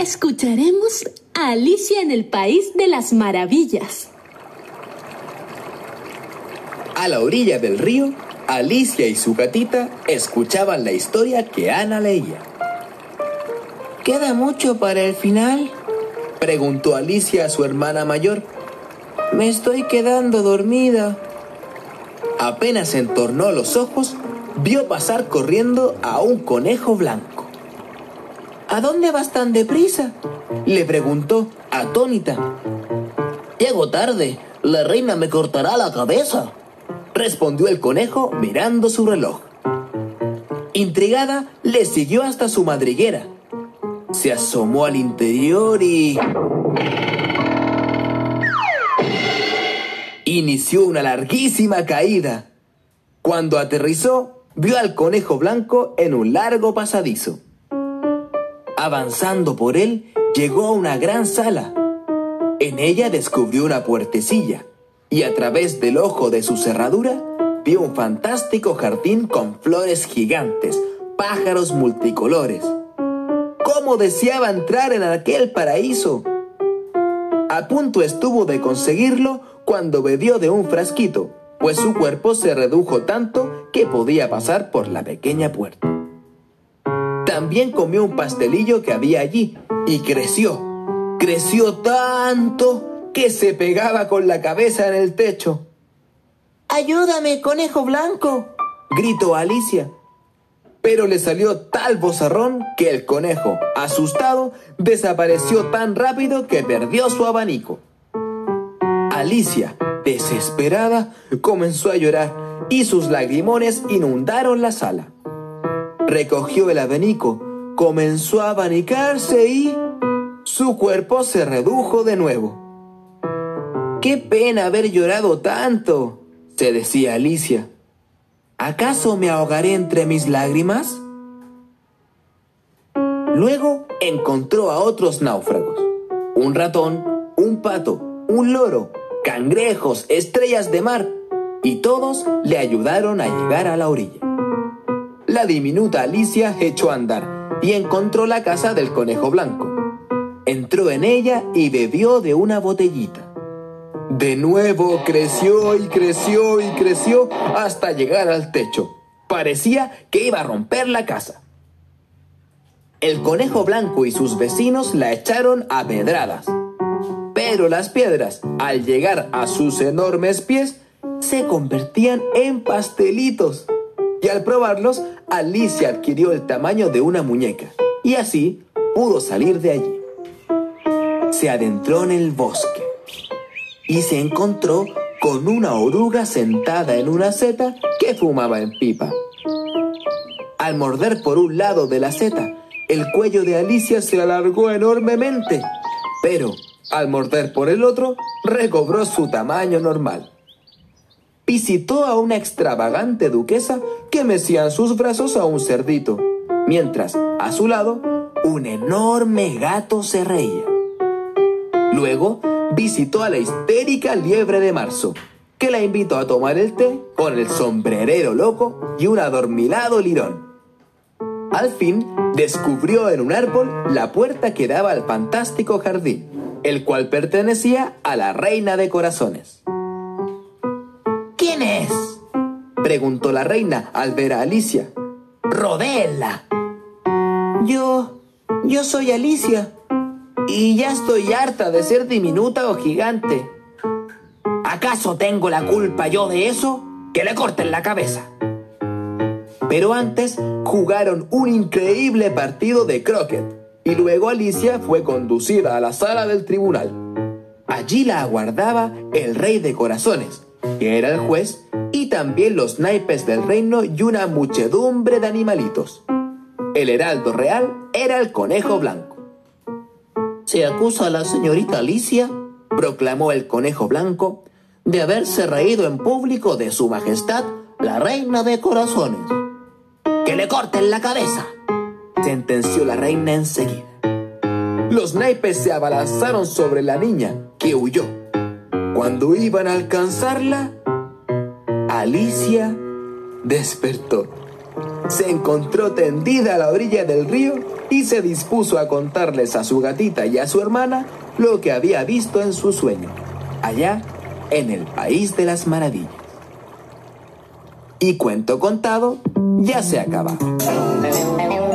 escucharemos a Alicia en el País de las Maravillas. A la orilla del río, Alicia y su gatita escuchaban la historia que Ana leía. ¿Queda mucho para el final? Preguntó Alicia a su hermana mayor. Me estoy quedando dormida. Apenas entornó los ojos, vio pasar corriendo a un conejo blanco. ¿A dónde vas tan deprisa? Le preguntó, atónita. Llego tarde. La reina me cortará la cabeza. Respondió el conejo mirando su reloj. Intrigada, le siguió hasta su madriguera. Se asomó al interior y... Inició una larguísima caída. Cuando aterrizó, vio al conejo blanco en un largo pasadizo. Avanzando por él, llegó a una gran sala. En ella descubrió una puertecilla y a través del ojo de su cerradura vio un fantástico jardín con flores gigantes, pájaros multicolores. ¿Cómo deseaba entrar en aquel paraíso? A punto estuvo de conseguirlo cuando bebió de un frasquito, pues su cuerpo se redujo tanto que podía pasar por la pequeña puerta. También comió un pastelillo que había allí y creció. Creció tanto que se pegaba con la cabeza en el techo. ¡Ayúdame, conejo blanco! gritó Alicia. Pero le salió tal bozarrón que el conejo, asustado, desapareció tan rápido que perdió su abanico. Alicia, desesperada, comenzó a llorar y sus lagrimones inundaron la sala recogió el abanico, comenzó a abanicarse y su cuerpo se redujo de nuevo. ¡Qué pena haber llorado tanto! se decía Alicia. ¿Acaso me ahogaré entre mis lágrimas? Luego encontró a otros náufragos. Un ratón, un pato, un loro, cangrejos, estrellas de mar, y todos le ayudaron a llegar a la orilla la diminuta Alicia echó a andar y encontró la casa del conejo blanco. Entró en ella y bebió de una botellita. De nuevo creció y creció y creció hasta llegar al techo. Parecía que iba a romper la casa. El conejo blanco y sus vecinos la echaron a pedradas. Pero las piedras, al llegar a sus enormes pies, se convertían en pastelitos y al probarlos, Alicia adquirió el tamaño de una muñeca y así pudo salir de allí. Se adentró en el bosque y se encontró con una oruga sentada en una seta que fumaba en pipa. Al morder por un lado de la seta, el cuello de Alicia se alargó enormemente, pero al morder por el otro, recobró su tamaño normal visitó a una extravagante duquesa que mecía en sus brazos a un cerdito, mientras, a su lado, un enorme gato se reía. Luego, visitó a la histérica liebre de marzo, que la invitó a tomar el té con el sombrerero loco y un adormilado lirón. Al fin, descubrió en un árbol la puerta que daba al fantástico jardín, el cual pertenecía a la reina de corazones. ¿Quién es? Preguntó la reina al ver a Alicia. Rodela. Yo... yo soy Alicia. Y ya estoy harta de ser diminuta o gigante. ¿Acaso tengo la culpa yo de eso? Que le corten la cabeza. Pero antes jugaron un increíble partido de croquet y luego Alicia fue conducida a la sala del tribunal. Allí la aguardaba el rey de corazones, que era el juez, y también los naipes del reino y una muchedumbre de animalitos. El heraldo real era el conejo blanco. Se acusa a la señorita Alicia, proclamó el conejo blanco, de haberse reído en público de su majestad, la reina de corazones. ¡Que le corten la cabeza! sentenció la reina enseguida. Los naipes se abalanzaron sobre la niña, que huyó. Cuando iban a alcanzarla, Alicia despertó. se encontró tendida a la orilla del río y se dispuso a contarles a su gatita y a su hermana lo que había visto en su sueño, allá en el país de las maravillas. Y cuento contado, ya se acaba.